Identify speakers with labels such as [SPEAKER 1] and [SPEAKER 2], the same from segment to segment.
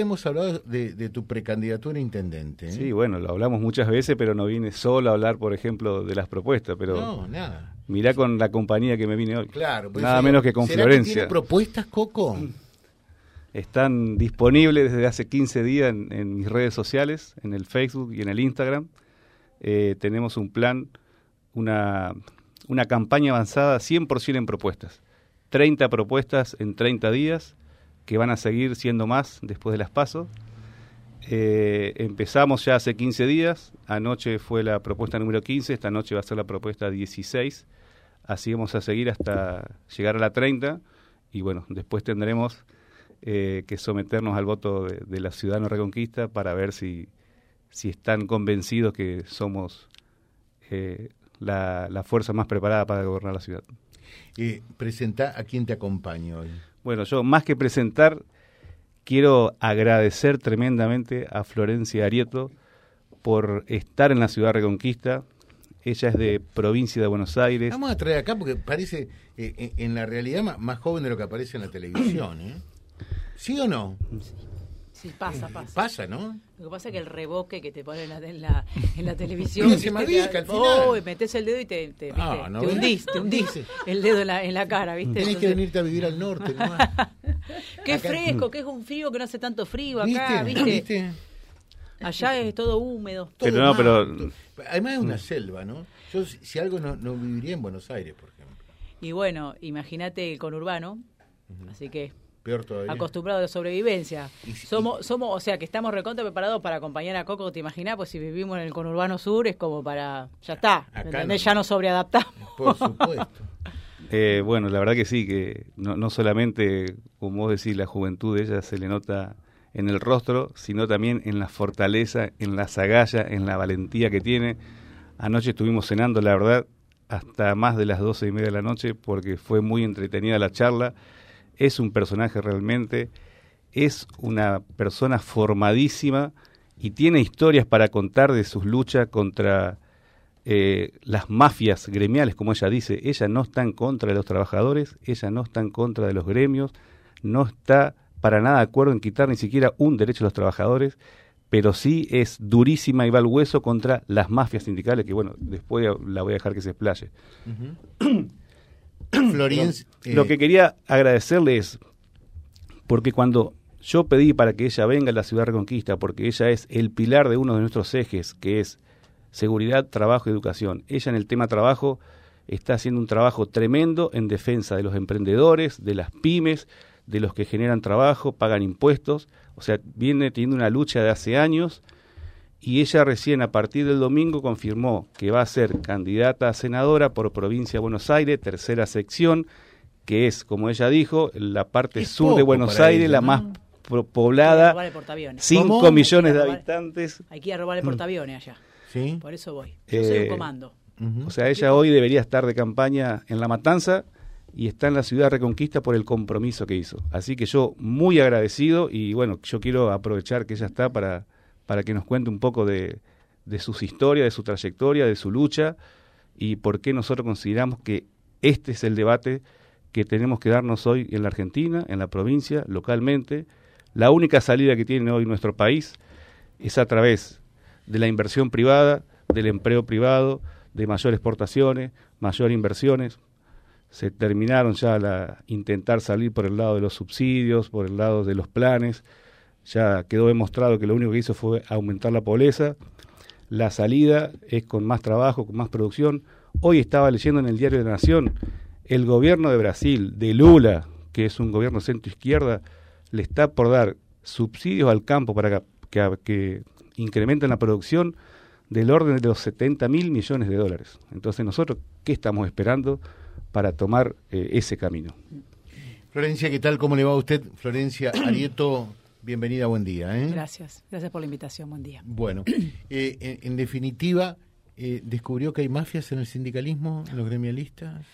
[SPEAKER 1] hemos hablado de, tu precandidatura a intendente. ¿eh?
[SPEAKER 2] Sí, bueno, lo hablamos muchas veces, pero no vine solo a hablar, por ejemplo, de las propuestas. Pero
[SPEAKER 1] no, nada.
[SPEAKER 2] Mirá con la compañía que me vine hoy.
[SPEAKER 1] Claro, pues
[SPEAKER 2] nada menos que con Florencia.
[SPEAKER 1] tiene propuestas, Coco?
[SPEAKER 2] Están disponibles desde hace 15 días en, mis redes sociales, en el Facebook y en el Instagram. Eh, tenemos un plan, una, una campaña avanzada 100% en propuestas. 30 propuestas en 30 días que van a seguir siendo más después de las pasos. Eh, empezamos ya hace 15 días, anoche fue la propuesta número 15, esta noche va a ser la propuesta 16, así vamos a seguir hasta llegar a la 30 y bueno, después tendremos eh, que someternos al voto de, la Ciudadano Reconquista para ver si, si están convencidos que somos eh, la, la, fuerza más preparada para gobernar la ciudad.
[SPEAKER 1] Eh, presenta a quién te acompaña hoy.
[SPEAKER 2] Bueno, yo más que presentar, quiero agradecer tremendamente a Florencia Arieto por estar en la ciudad Reconquista. Ella es de provincia de Buenos Aires.
[SPEAKER 1] Vamos a traer acá porque parece, eh, en la realidad, más joven de lo que aparece en la televisión. ¿eh? ¿Sí o no?
[SPEAKER 3] Sí, pasa, pasa.
[SPEAKER 1] Pasa, ¿no?
[SPEAKER 3] Lo que pasa es que el reboque que te ponen en la, en la, televisión.
[SPEAKER 1] se me al final. Oh,
[SPEAKER 3] metes el dedo y te, te, ah, te hundís, te hundís el dedo en la, en la cara, ¿viste?
[SPEAKER 1] Tienes que venirte a vivir al norte, ¿no?
[SPEAKER 3] qué fresco, qué es un frío que no hace tanto frío acá, ¿viste? Allá es todo húmedo. Todo
[SPEAKER 2] pero no, pero...
[SPEAKER 1] Además es una selva, ¿no? Yo si algo no, no viviría en Buenos Aires, por ejemplo.
[SPEAKER 3] Y bueno, imagínate el conurbano, así que
[SPEAKER 1] Peor todavía.
[SPEAKER 3] acostumbrado de sobrevivencia. somos, somos, o sea, que estamos recontra preparados para acompañar a Coco, ¿te imaginas? Pues si vivimos en el conurbano sur es como para, ya está, ya nos sobreadaptamos.
[SPEAKER 1] Por supuesto.
[SPEAKER 2] Eh, bueno, la verdad que sí, que no, no solamente, como vos decís, la juventud de ella se le nota en el rostro, sino también en la fortaleza, en la agalla, en la valentía que tiene. Anoche estuvimos cenando, la verdad, hasta más de las doce y media de la noche, porque fue muy entretenida la charla es un personaje realmente, es una persona formadísima y tiene historias para contar de sus luchas contra eh, las mafias gremiales, como ella dice. Ella no está en contra de los trabajadores, ella no está en contra de los gremios, no está para nada de acuerdo en quitar ni siquiera un derecho a los trabajadores, pero sí es durísima y va al hueso contra las mafias sindicales, que bueno, después la voy a dejar que se explaye.
[SPEAKER 1] Florencia.
[SPEAKER 2] Lo que quería agradecerle es, porque cuando yo pedí para que ella venga a la ciudad Reconquista, porque ella es el pilar de uno de nuestros ejes, que es seguridad, trabajo y educación. Ella en el tema trabajo está haciendo un trabajo tremendo en defensa de los emprendedores, de las pymes, de los que generan trabajo, pagan impuestos. O sea, viene teniendo una lucha de hace años y ella recién a partir del domingo confirmó que va a ser candidata a senadora por provincia de Buenos Aires, tercera sección, que es, como ella dijo, la parte sur de Buenos Aires, la más poblada, 5 millones de habitantes.
[SPEAKER 3] Hay que ir a robar el portaaviones allá. ¿Sí? Por eso voy. Yo
[SPEAKER 2] soy
[SPEAKER 3] un eh, comando.
[SPEAKER 2] O sea, ella hoy debería estar de campaña en La Matanza y está en la ciudad Reconquista por el compromiso que hizo. Así que yo muy agradecido y bueno, yo quiero aprovechar que ella está para para que nos cuente un poco de, de sus historias, de su trayectoria, de su lucha y por qué nosotros consideramos que este es el debate que tenemos que darnos hoy en la Argentina, en la provincia, localmente. La única salida que tiene hoy nuestro país es a través de la inversión privada, del empleo privado, de mayores exportaciones, mayores inversiones. Se terminaron ya la intentar salir por el lado de los subsidios, por el lado de los planes, ya quedó demostrado que lo único que hizo fue aumentar la pobreza. La salida es con más trabajo, con más producción. Hoy estaba leyendo en el diario de la Nación, el gobierno de Brasil, de Lula, que es un gobierno centro-izquierda, le está por dar subsidios al campo para que, que, incrementen la producción del orden de los 70 mil millones de dólares. Entonces nosotros, ¿qué estamos esperando para tomar eh, ese camino?
[SPEAKER 1] Florencia, ¿qué tal? ¿Cómo le va a usted? Florencia Arieto, Bienvenida, buen día. ¿eh?
[SPEAKER 3] Gracias, gracias por la invitación, buen día.
[SPEAKER 1] Bueno, eh, en, definitiva, eh, ¿descubrió que hay mafias en el sindicalismo, en los gremialistas?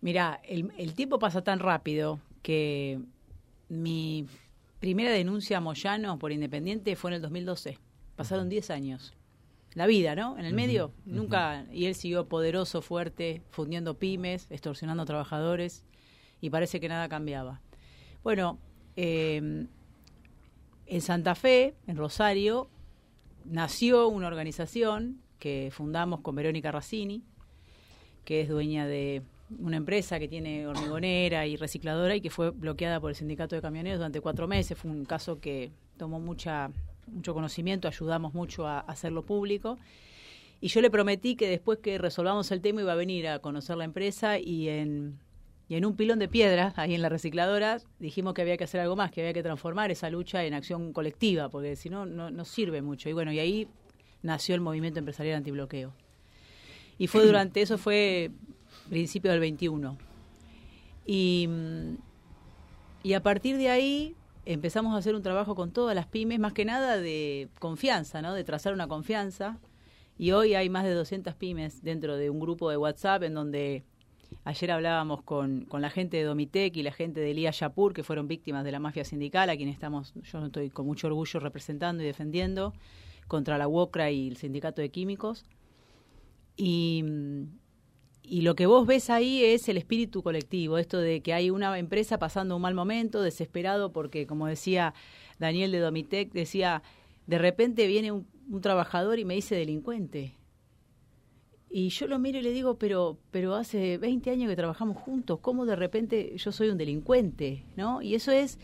[SPEAKER 3] Mira, el, tiempo pasa tan rápido que mi primera denuncia a Moyano por Independiente fue en el 2012. Pasaron 10 años. La vida, ¿no? En el medio, nunca. Y él siguió poderoso, fuerte, fundiendo pymes, extorsionando trabajadores, y parece que nada cambiaba. Bueno, eh, en Santa Fe, en Rosario, nació una organización que fundamos con Verónica Razzini, que es dueña de una empresa que tiene hormigonera y recicladora y que fue bloqueada por el sindicato de camioneros durante cuatro meses. Fue un caso que tomó mucha, mucho conocimiento, ayudamos mucho a, hacerlo público. Y yo le prometí que después que resolvamos el tema iba a venir a conocer la empresa y en, y en un pilón de piedras, ahí en la recicladora, dijimos que había que hacer algo más, que había que transformar esa lucha en acción colectiva, porque si no, no sirve mucho. Y bueno, y ahí nació el movimiento empresarial antibloqueo. Y fue durante, eso fue principio del 21. Y, y a partir de ahí empezamos a hacer un trabajo con todas las pymes, más que nada de confianza, ¿no? de trazar una confianza. Y hoy hay más de 200 pymes dentro de un grupo de WhatsApp en donde ayer hablábamos con, con la gente de Domitec y la gente de Elías Yapur, que fueron víctimas de la mafia sindical, a quien estamos, yo estoy con mucho orgullo representando y defendiendo contra la UOCRA y el Sindicato de Químicos. Y, y lo que vos ves ahí es el espíritu colectivo, esto de que hay una empresa pasando un mal momento, desesperado, porque como decía Daniel de Domitec, decía, de repente viene un, trabajador y me dice delincuente. Y yo lo miro y le digo, pero, pero hace 20 años que trabajamos juntos, ¿cómo de repente yo soy un delincuente? ¿No? Y eso es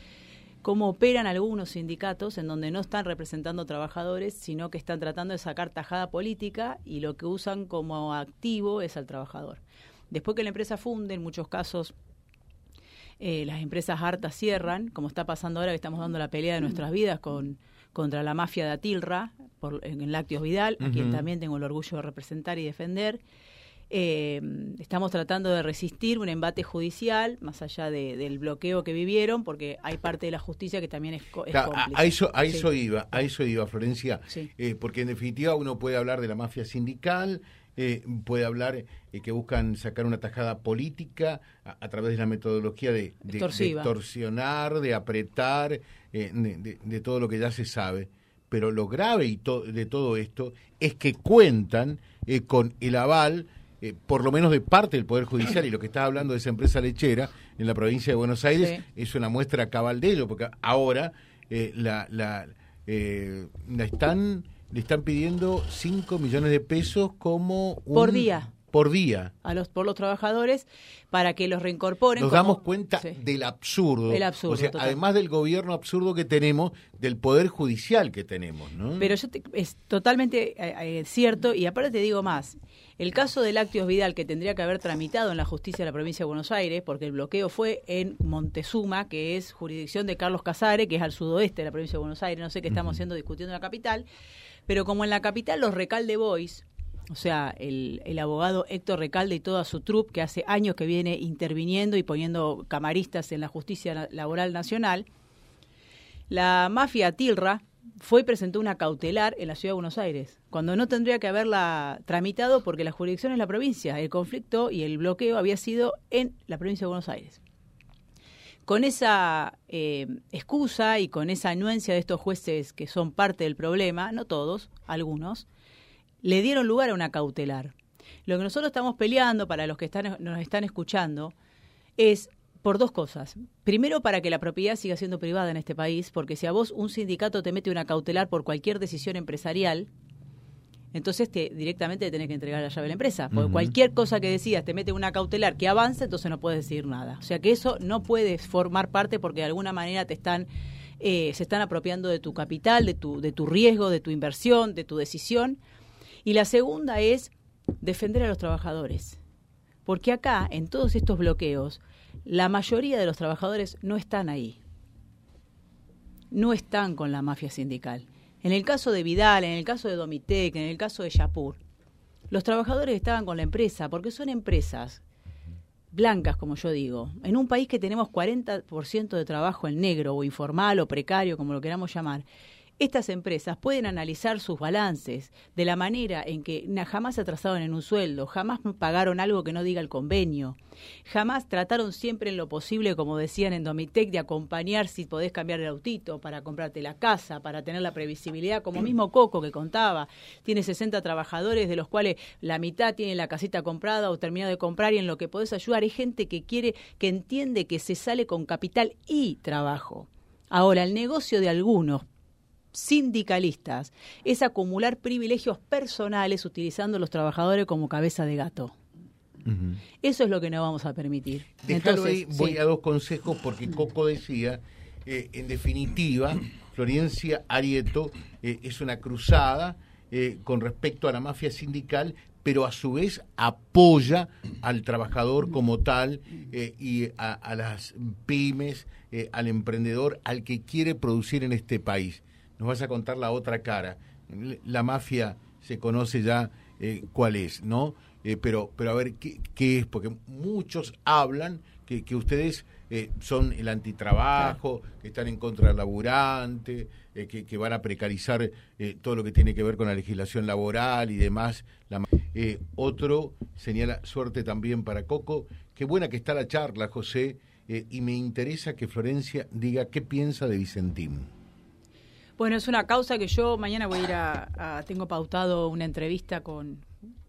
[SPEAKER 3] cómo operan algunos sindicatos en donde no están representando trabajadores, sino que están tratando de sacar tajada política y lo que usan como activo es al trabajador. Después que la empresa funde, en muchos casos eh, las empresas hartas cierran, como está pasando ahora que estamos dando la pelea de nuestras vidas con contra la mafia de Atilra por, en Lácteos Vidal, a quien también tengo el orgullo de representar y defender. Eh, estamos tratando de resistir un embate judicial, más allá del bloqueo que vivieron, porque hay parte de la justicia que también es, es
[SPEAKER 1] A eso, a eso iba, a eso iba, Florencia, eh, porque en definitiva uno puede hablar de la mafia sindical, eh, puede hablar eh, que buscan sacar una tajada política a, través de la metodología de, de, extorsionar, de apretar, de, de, todo lo que ya se sabe. Pero lo grave y de todo esto es que cuentan con el aval eh, por lo menos de parte del Poder Judicial, y lo que está hablando de esa empresa lechera en la provincia de Buenos Aires es una muestra cabal de ello, porque ahora eh, la, la, eh, la están le están pidiendo 5 millones de pesos como
[SPEAKER 3] por día
[SPEAKER 1] por día
[SPEAKER 3] a los por los trabajadores para que los reincorporen.
[SPEAKER 1] Nos damos cuenta del absurdo.
[SPEAKER 3] El absurdo.
[SPEAKER 1] O sea, además del gobierno absurdo que tenemos, del poder judicial que tenemos, ¿no?
[SPEAKER 3] Pero yo es totalmente eh, eh, cierto y aparte te digo más. El caso de Lácteos Vidal que tendría que haber tramitado en la justicia de la provincia de Buenos Aires, porque el bloqueo fue en Montezuma, que es jurisdicción de Carlos Casares, que es al sudoeste de la provincia de Buenos Aires, no sé qué estamos haciendo discutiendo en la capital, pero como en la capital los Recalde Boys o sea, el, el, abogado Héctor Recalde y toda su troupe, que hace años que viene interviniendo y poniendo camaristas en la justicia laboral nacional, la mafia Tilra fue y presentó una cautelar en la ciudad de Buenos Aires, cuando no tendría que haberla tramitado porque la jurisdicción es la provincia, el conflicto y el bloqueo había sido en la provincia de Buenos Aires. Con esa eh, excusa y con esa anuencia de estos jueces que son parte del problema, no todos, algunos, le dieron lugar a una cautelar. Lo que nosotros estamos peleando, para los que están, nos están escuchando, es por dos cosas. Primero, para que la propiedad siga siendo privada en este país, porque si a vos un sindicato te mete una cautelar por cualquier decisión empresarial, entonces te, directamente te tenés que entregar la llave a la empresa. Porque cualquier cosa que decidas te mete una cautelar que avance, entonces no puedes decir nada. O sea que eso no puede formar parte porque de alguna manera te están, eh, se están apropiando de tu capital, de tu, de tu riesgo, de tu inversión, de tu decisión. Y la segunda es defender a los trabajadores. Porque acá, en todos estos bloqueos, la mayoría de los trabajadores no están ahí. No están con la mafia sindical. En el caso de Vidal, en el caso de Domitec, en el caso de Yapur, los trabajadores estaban con la empresa porque son empresas blancas, como yo digo. En un país que tenemos 40% de trabajo en negro o informal o precario, como lo queramos llamar, estas empresas pueden analizar sus balances de la manera en que jamás se atrasaron en un sueldo, jamás pagaron algo que no diga el convenio, jamás trataron siempre en lo posible, como decían en Domitec, de acompañar si podés cambiar el autito para comprarte la casa, para tener la previsibilidad, como mismo Coco que contaba, tiene 60 trabajadores de los cuales la mitad tiene la casita comprada o terminado de comprar y en lo que podés ayudar hay gente que quiere, que entiende que se sale con capital y trabajo. Ahora, el negocio de algunos sindicalistas es acumular privilegios personales utilizando a los trabajadores como cabeza de gato. Eso es lo que no vamos a permitir.
[SPEAKER 1] Déjalo ahí, voy a dos consejos porque Coco decía, eh, en definitiva, Florencia Arieto eh, es una cruzada eh, con respecto a la mafia sindical, pero a su vez apoya al trabajador como tal y a, las pymes, al emprendedor, al que quiere producir en este país. Nos vas a contar la otra cara. La mafia se conoce ya cuál es, ¿no? Eh, pero, pero a ver, ¿qué, ¿qué, es? Porque muchos hablan que, que ustedes eh, son el antitrabajo, que están en contra del laburante, eh, que, que, van a precarizar todo lo que tiene que ver con la legislación laboral y demás. La, otro señala suerte también para Coco. Qué buena que está la charla, José, y me interesa que Florencia diga qué piensa de Vicentín.
[SPEAKER 3] Bueno, es una causa que yo mañana voy a ir a tengo pautado una entrevista con,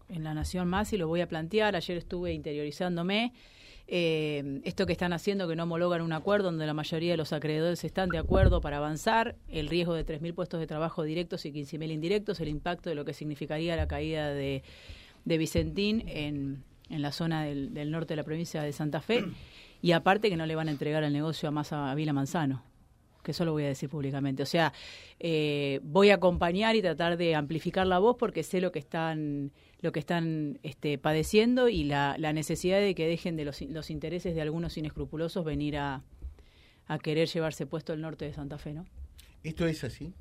[SPEAKER 3] en La Nación Más y lo voy a plantear. Ayer estuve interiorizándome. Eh, esto que están haciendo, que no homologan un acuerdo donde la mayoría de los acreedores están de acuerdo para avanzar, el riesgo de 3.000 puestos de trabajo directos y 15.000 indirectos, el impacto de lo que significaría la caída de, de Vicentín en, en la zona del, del, norte de la provincia de Santa Fe, y aparte que no le van a entregar el negocio a más a Vila Manzano que eso lo voy a decir públicamente. O sea, eh, voy a acompañar y tratar de amplificar la voz porque sé lo que están lo que están este, padeciendo y la, necesidad de que dejen de los, los intereses de algunos inescrupulosos venir a, a, querer llevarse puesto el norte de Santa Fe, ¿no?
[SPEAKER 1] ¿Esto es así?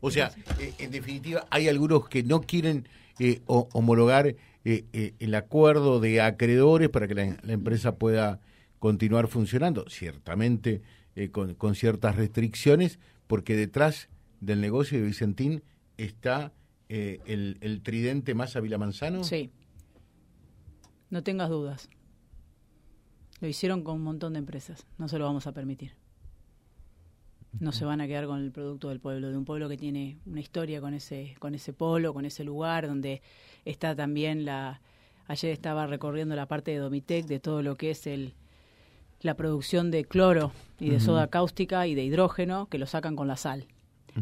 [SPEAKER 1] O sea, eh, en definitiva, hay algunos que no quieren eh, homologar el acuerdo de acreedores para que la, la empresa pueda continuar funcionando. Ciertamente eh, con, con, ciertas restricciones, porque detrás del negocio de Vicentín está eh, el, el, tridente más Ávila Manzano.
[SPEAKER 3] Sí, no tengas dudas. Lo hicieron con un montón de empresas, no se lo vamos a permitir. No se van a quedar con el producto del pueblo, de un pueblo que tiene una historia con ese, con ese polo, con ese lugar, donde está también la... Ayer estaba recorriendo la parte de Domitec, de todo lo que es el, la producción de cloro y de soda cáustica y de hidrógeno que lo sacan con la sal.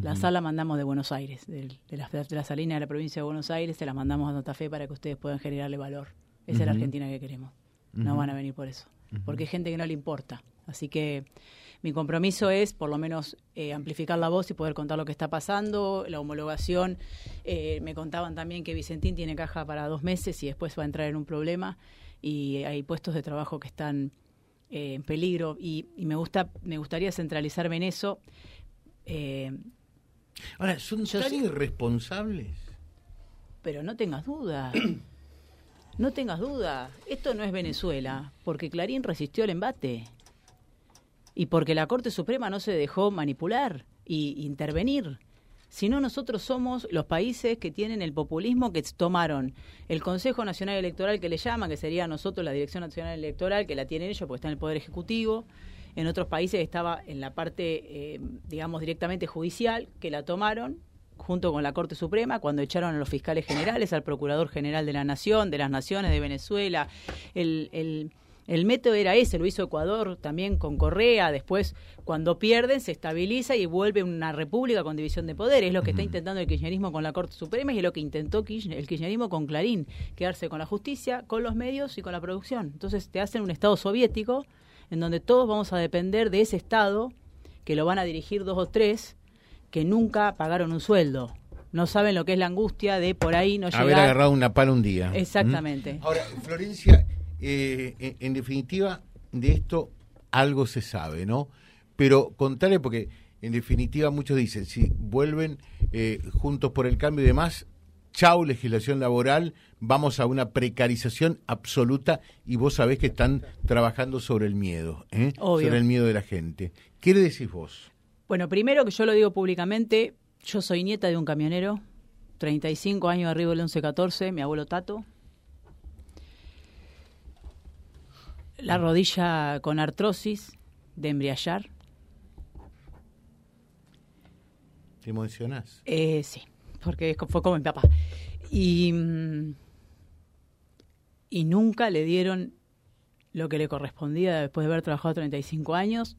[SPEAKER 3] La sal la mandamos de Buenos Aires, de, la, de la salina de la provincia de Buenos Aires, se la mandamos a Santa Fe para que ustedes puedan generarle valor. Esa es la Argentina que queremos. No van a venir por eso, porque hay gente que no le importa. Así que mi compromiso es, por lo menos, eh, amplificar la voz y poder contar lo que está pasando. La homologación, eh, me contaban también que Vicentín tiene caja para dos meses y después va a entrar en un problema. Y hay puestos de trabajo que están eh, en peligro y, me gusta me gustaría centralizarme en eso.
[SPEAKER 1] Eh, Ahora, ¿son tan irresponsables?
[SPEAKER 3] Pero no tengas duda. no tengas duda. Esto no es Venezuela, porque Clarín resistió el embate. Y porque la Corte Suprema no se dejó manipular y intervenir sino nosotros somos los países que tienen el populismo que tomaron el Consejo Nacional Electoral que le llaman, que sería nosotros la Dirección Nacional Electoral, que la tienen ellos porque está en el Poder Ejecutivo. En otros países estaba en la parte, eh, digamos, directamente judicial, que la tomaron junto con la Corte Suprema, cuando echaron a los fiscales generales, al Procurador General de la Nación, de las Naciones, de Venezuela, el, el el método era ese, lo hizo Ecuador también con Correa, después cuando pierden se estabiliza y vuelve una república con división de poder, es lo que está intentando el kirchnerismo con la Corte Suprema y es lo que intentó el kirchnerismo con Clarín, quedarse con la justicia, con los medios y con la producción. Entonces te hacen un Estado soviético en donde todos vamos a depender de ese Estado, que lo van a dirigir dos o tres, que nunca pagaron un sueldo no saben lo que es la angustia de por ahí no llegar.
[SPEAKER 1] Haber agarrado una pala un día.
[SPEAKER 3] Exactamente.
[SPEAKER 1] Ahora, Florencia, eh, en, definitiva, de esto algo se sabe, ¿no? Pero contarle, porque en definitiva muchos dicen, si vuelven eh, juntos por el cambio y demás, chau legislación laboral, vamos a una precarización absoluta y vos sabés que están trabajando sobre el miedo, ¿eh? sobre el miedo de la gente. ¿Qué le decís vos?
[SPEAKER 3] Bueno, primero que yo lo digo públicamente, yo soy nieta de un camionero, 35 años arriba del 1114, mi abuelo Tato, la rodilla con artrosis de embriallar.
[SPEAKER 1] ¿Te emocionás?
[SPEAKER 3] Eh, sí, porque fue como mi papá. Y, mm, y nunca le dieron lo que le correspondía después de haber trabajado 35 años.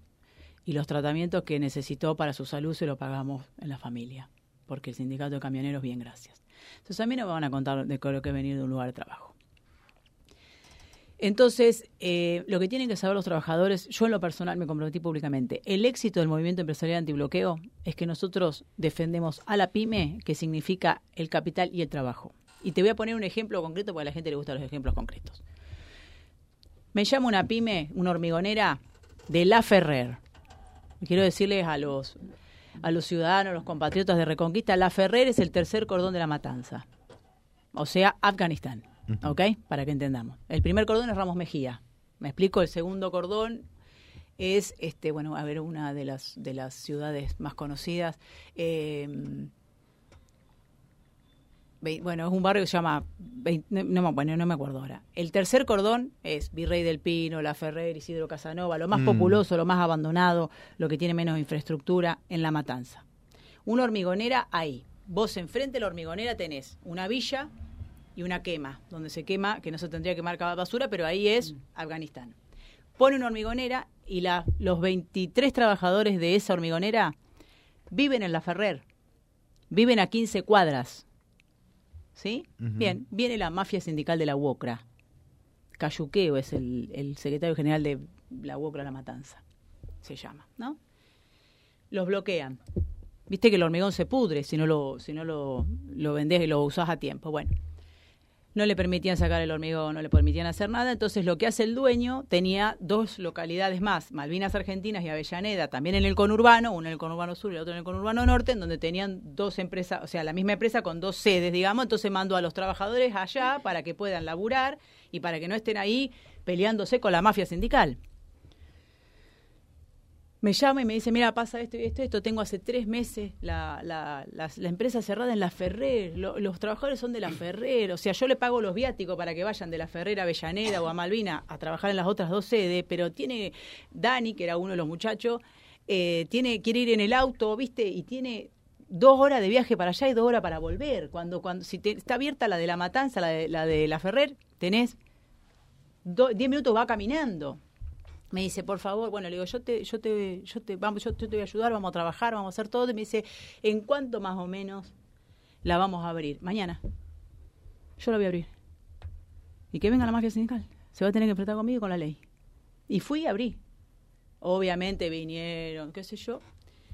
[SPEAKER 3] y los tratamientos que necesitó para su salud se lo pagamos en la familia, porque el sindicato de camioneros, bien, gracias. Entonces a mí no me van a contar de lo que he venido de un lugar de trabajo. Entonces, eh, lo que tienen que saber los trabajadores, yo en lo personal me comprometí públicamente, el éxito del movimiento empresarial antibloqueo es que nosotros defendemos a la pyme, que significa el capital y el trabajo. Y te voy a poner un ejemplo concreto porque a la gente le gustan los ejemplos concretos. Me llama una pyme, una hormigonera de La Ferrer. Quiero decirles a los, a los ciudadanos, los compatriotas de Reconquista, La Ferrer es el tercer cordón de la matanza. O sea, Afganistán. ¿Ok? Para que entendamos. El primer cordón es Ramos Mejía. Me explico, el segundo cordón es, este, bueno, a ver, una de las, de las ciudades más conocidas. Eh, bueno, es un barrio que se llama, no, bueno, no me acuerdo ahora. El tercer cordón es Virrey del Pino, La Ferrer, Isidro Casanova, lo más mm. populoso, lo más abandonado, lo que tiene menos infraestructura en La Matanza. Una hormigonera ahí. Vos enfrente de la hormigonera tenés una villa y una quema, donde se quema, que no se tendría que quemar cada basura, pero ahí es. Afganistán. Pone una hormigonera y la, los 23 trabajadores de esa hormigonera viven en la Ferrer, viven a 15 cuadras. ¿Sí? Bien, viene la mafia sindical de la UOCRA. Cayuqueo es el, el secretario general de la UOCRA La Matanza, se llama, ¿no? Los bloquean. Viste que el hormigón se pudre si no lo, si no lo, lo vendés y lo usás a tiempo. Bueno, no le permitían sacar el hormigón, no le permitían hacer nada. Entonces lo que hace el dueño tenía dos localidades más, Malvinas Argentinas y Avellaneda, también en el conurbano, uno en el conurbano sur y el otro en el conurbano norte, en donde tenían dos empresas, o sea, la misma empresa con dos sedes, digamos. Entonces mandó a los trabajadores allá para que puedan laburar y para que no estén ahí peleándose con la mafia sindical me llama y me dice, mira, pasa esto y esto, esto, tengo hace tres meses la, la, la, empresa cerrada en la Ferrer, los trabajadores son de la Ferrer, o sea, yo le pago los viáticos para que vayan de la Ferrer a Avellaneda o a Malvina a trabajar en las otras dos sedes, pero tiene Dani, que era uno de los muchachos, eh, tiene quiere ir en el auto, ¿viste? Y tiene dos horas de viaje para allá y dos horas para volver. Cuando, cuando si está abierta la de la Matanza, la de la, de la Ferrer, tenés diez minutos va caminando me dice, por favor, bueno, le digo, yo te, yo te, yo te, vamos, yo te, voy a ayudar, vamos a trabajar, vamos a hacer todo. Y me dice, ¿en cuánto más o menos la vamos a abrir? Mañana. Yo la voy a abrir. Y que venga la mafia sindical. Se va a tener que enfrentar conmigo con la ley. Y fui y abrí. Obviamente vinieron, qué sé yo.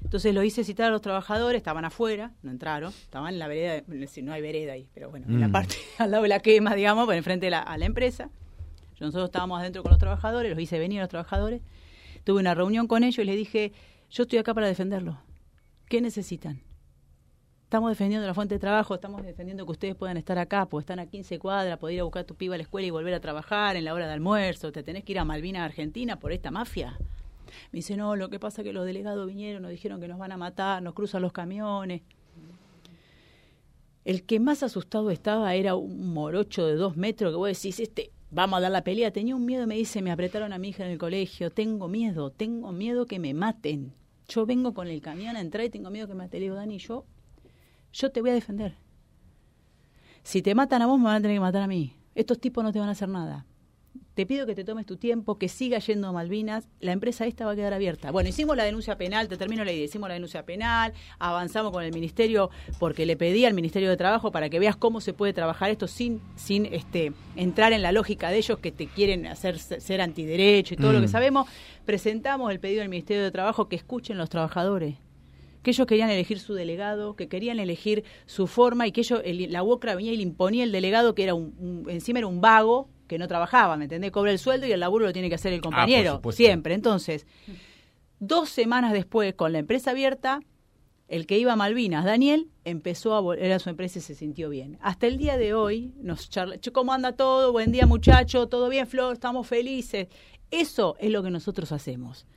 [SPEAKER 3] Entonces lo hice citar a los trabajadores, estaban afuera, no entraron, estaban en la vereda, no hay vereda ahí, pero bueno, en la mm. parte al lado de la quema, digamos, por enfrente de la, a la empresa. Nosotros estábamos adentro con los trabajadores, los hice venir a los trabajadores. Tuve una reunión con ellos y les dije, yo estoy acá para defenderlos. ¿Qué necesitan? Estamos defendiendo la fuente de trabajo, estamos defendiendo que ustedes puedan estar acá, pues están a 15 cuadras, poder ir a buscar a tu piba a la escuela y volver a trabajar en la hora de almuerzo, te tenés que ir a Malvinas, Argentina, por esta mafia. Me dice, no, lo que pasa es que los delegados vinieron, nos dijeron que nos van a matar, nos cruzan los camiones. El que más asustado estaba era un morocho de dos metros que vos decís, este vamos a dar la pelea. Tenía un miedo, me dice, me apretaron a mi hija en el colegio, tengo miedo, tengo miedo que me maten. Yo vengo con el camión a entrar y tengo miedo que me maten. Le digo, Dani, yo, yo te voy a defender. Si te matan a vos, me van a tener que matar a mí. Estos tipos no te van a hacer nada te pido que te tomes tu tiempo, que siga yendo a Malvinas, la empresa esta va a quedar abierta. Bueno, hicimos la denuncia penal, te termino la idea, hicimos la denuncia penal, avanzamos con el ministerio porque le pedí al Ministerio de Trabajo para que veas cómo se puede trabajar esto sin, sin este, entrar en la lógica de ellos que te quieren hacer ser antiderecho y todo lo que mm. sabemos. Presentamos el pedido al Ministerio de Trabajo que escuchen los trabajadores que ellos querían elegir su delegado, que querían elegir su forma y que ellos, la UOCRA venía y le imponía el delegado que era un, encima era un vago, que no trabajaba, ¿me entendés? Cobra el sueldo y el laburo lo tiene que hacer el ah, compañero, siempre. Entonces, dos semanas después, con la empresa abierta, el que iba a Malvinas, Daniel, empezó a volver a su empresa y se sintió bien. Hasta el día de hoy nos charla, ¿cómo anda todo? Buen día muchacho, ¿todo bien Flor? Estamos felices. Eso es lo que nosotros hacemos.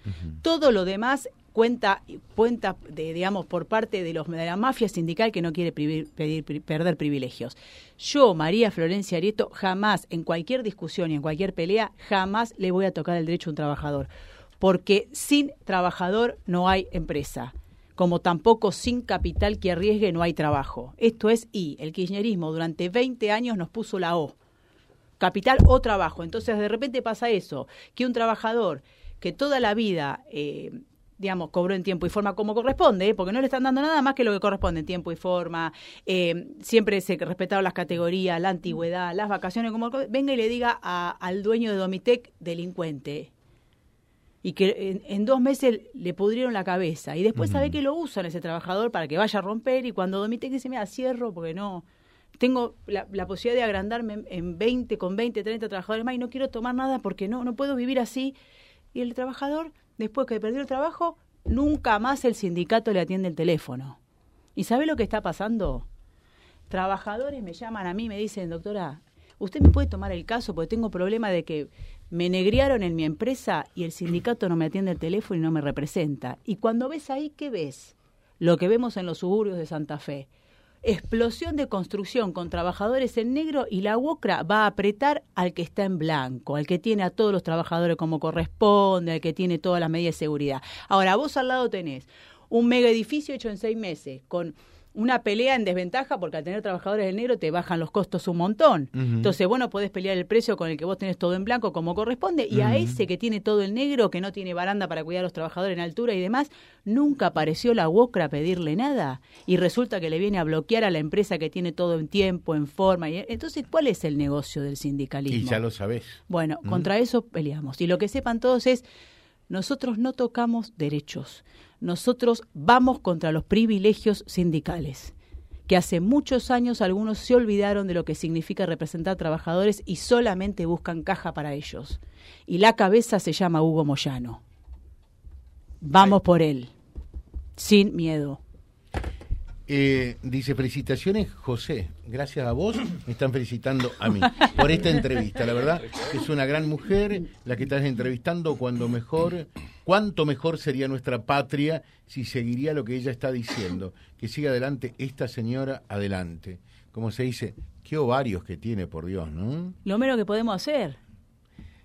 [SPEAKER 3] Todo lo demás cuenta, cuenta de, digamos, por parte de, los, de la mafia sindical que no quiere perder privilegios. Yo, María Florencia Arieto, jamás, en cualquier discusión y en cualquier pelea, jamás le voy a tocar el derecho a un trabajador. Porque sin trabajador no hay empresa como tampoco sin capital que arriesgue no hay trabajo. Esto es I. El kirchnerismo durante 20 años nos puso la O capital o trabajo. Entonces de repente pasa eso, que un trabajador que toda la vida eh, digamos, cobró en tiempo y forma como corresponde, ¿eh? porque no le están dando nada más que lo que corresponde en tiempo y forma. Eh, siempre se respetaron las categorías, la antigüedad, las vacaciones, como venga y le diga al dueño de Domitec delincuente. Y que en, dos meses le pudrieron la cabeza. Y después sabe que lo usan ese trabajador para que vaya a romper. Y cuando Domitec dice, mira, cierro porque no, tengo la, posibilidad de agrandarme en 20, con 20, 30 trabajadores más y no quiero tomar nada porque no, no puedo vivir así. Y el trabajador después que perdió el trabajo, nunca más el sindicato le atiende el teléfono. ¿Y sabe lo que está pasando? Trabajadores me llaman a mí me dicen, doctora, usted me puede tomar el caso porque tengo problema de que me negriaron en mi empresa y el sindicato no me atiende el teléfono y no me representa. Y cuando ves ahí, ¿qué ves? Lo que vemos en los suburbios de Santa Fe explosión de construcción con trabajadores en negro y la UOCRA va a apretar al que está en blanco, al que tiene a todos los trabajadores como corresponde, al que tiene todas las medidas de seguridad. Ahora, vos al lado tenés un mega edificio hecho en seis meses, con una pelea en desventaja porque al tener trabajadores en negro te bajan los costos un montón. Entonces, bueno, podés pelear el precio con el que vos tenés todo en blanco como corresponde y a ese que tiene todo en negro, que no tiene baranda para cuidar a los trabajadores en altura y demás, nunca apareció la UOCRA a pedirle nada y resulta que le viene a bloquear a la empresa que tiene todo en tiempo, en forma. Y, entonces, ¿cuál es el negocio del sindicalismo?
[SPEAKER 1] Y ya lo sabés.
[SPEAKER 3] Bueno, contra eso peleamos. Y lo que sepan todos es, nosotros no tocamos derechos nosotros vamos contra los privilegios sindicales que hace muchos años algunos se olvidaron de lo que significa representar trabajadores y solamente buscan caja para ellos. Y la cabeza se llama Hugo Moyano. Vamos por él, sin miedo.
[SPEAKER 1] Eh, dice, felicitaciones, José. Gracias a vos, me están felicitando a mí por esta entrevista. La verdad es una gran mujer la que estás entrevistando cuando mejor, cuánto mejor sería nuestra patria si seguiría lo que ella está diciendo. Que siga adelante esta señora, adelante. Como se dice, qué ovarios que tiene, por Dios, ¿no?
[SPEAKER 3] Lo menos que podemos hacer.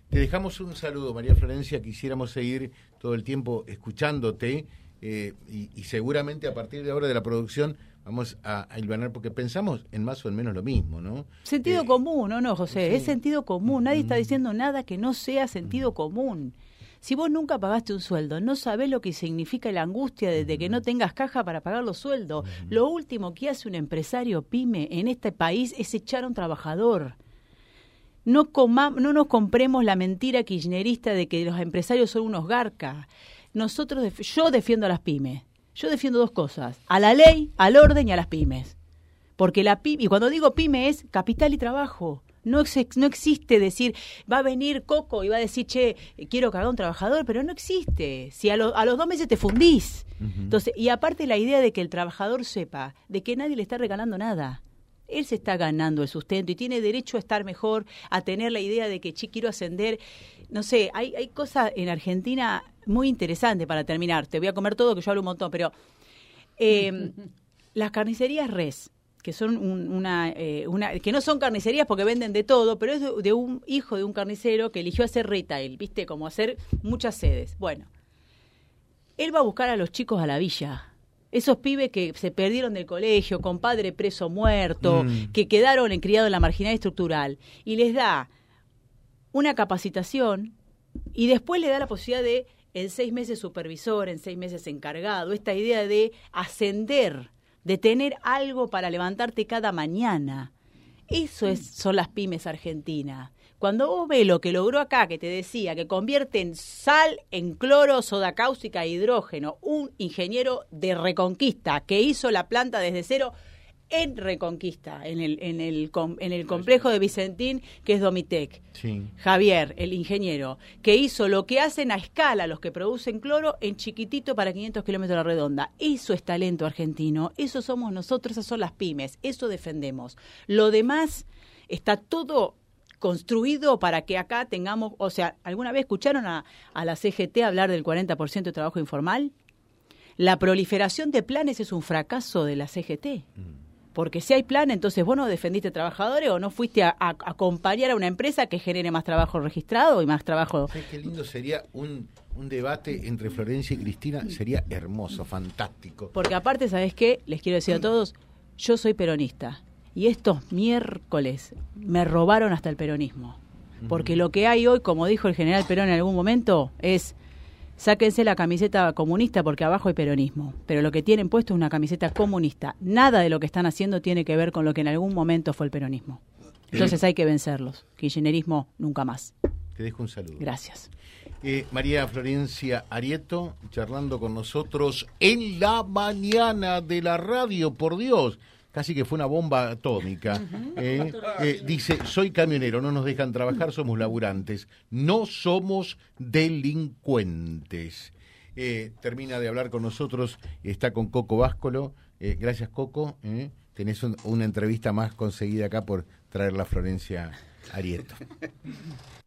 [SPEAKER 1] Te dejamos un saludo, María Florencia. Quisiéramos seguir todo el tiempo escuchándote eh, y, seguramente a partir de ahora de la producción vamos a, a porque pensamos en más o en menos lo mismo, ¿no?
[SPEAKER 3] Sentido eh, común, ¿no, no, José? Es sentido común. Nadie está diciendo nada que no sea sentido común. Si vos nunca pagaste un sueldo, no sabés lo que significa la angustia de, que no tengas caja para pagar los sueldos. Lo último que hace un empresario pyme en este país es echar a un trabajador. No, no nos compremos la mentira kirchnerista de que los empresarios son unos garcas nosotros, yo defiendo a las pymes. Yo defiendo dos cosas, a la ley, al orden y a las pymes. Porque la pyme, y cuando digo pyme es capital y trabajo. No, no existe decir, va a venir Coco y va a decir, che, quiero que haga un trabajador, pero no existe. Si a, a los dos meses te fundís. Entonces, y aparte la idea de que el trabajador sepa de que nadie le está regalando nada. Él se está ganando el sustento y tiene derecho a estar mejor, a tener la idea de que, che, quiero ascender. No sé, hay, hay cosas en Argentina muy interesante para terminar. Te voy a comer todo, que yo hablo un montón, pero eh, las carnicerías res, que son una, eh, una, que no son carnicerías porque venden de todo, pero es de, un hijo de un carnicero que eligió hacer retail, ¿viste? Como hacer muchas sedes. Bueno, él va a buscar a los chicos a la villa. Esos pibes que se perdieron del colegio, con padre preso muerto, mm. que quedaron en, criados en la marginalidad estructural, y les da una capacitación y después le da la posibilidad de en seis meses supervisor, en seis meses encargado, esta idea de ascender, de tener algo para levantarte cada mañana. Eso es, son las pymes argentinas. Cuando vos ves lo que logró acá, que te decía, que convierte en sal en cloro, soda cáustica e hidrógeno, un ingeniero de reconquista que hizo la planta desde cero, en Reconquista, en el, en el, en el complejo de Vicentín, que es Domitec. Javier, el ingeniero, que hizo lo que hacen a escala los que producen cloro en chiquitito para 500 kilómetros de la redonda. Eso es talento argentino, eso somos nosotros, esas son las pymes, eso defendemos. Lo demás está todo construido para que acá tengamos, o sea, ¿alguna vez escucharon a, a la CGT hablar del 40% de trabajo informal? La proliferación de planes es un fracaso de la CGT. Mm. Porque si hay plan, entonces vos no defendiste trabajadores o no fuiste a, acompañar a una empresa que genere más trabajo registrado y más trabajo.
[SPEAKER 1] qué lindo sería un, debate entre Florencia y Cristina? Sería hermoso, fantástico.
[SPEAKER 3] Porque aparte, ¿sabes qué? Les quiero decir a todos, yo soy peronista. Y estos miércoles me robaron hasta el peronismo. Porque lo que hay hoy, como dijo el general Perón en algún momento, es sáquense la camiseta comunista porque abajo hay peronismo, pero lo que tienen puesto es una camiseta comunista. Nada de lo que están haciendo tiene que ver con lo que en algún momento fue el peronismo. Entonces hay que vencerlos. Kirchnerismo nunca más.
[SPEAKER 1] Te dejo un saludo.
[SPEAKER 3] Gracias.
[SPEAKER 1] Eh, María Florencia Arieto, charlando con nosotros en la mañana de la radio, por Dios casi que fue una bomba atómica. ¿eh? Eh, dice, soy camionero, no nos dejan trabajar, somos laburantes, no somos delincuentes. Eh, termina de hablar con nosotros, está con Coco Váscolo. gracias, Coco. Tenés una entrevista más conseguida acá por traer la Florencia Arieto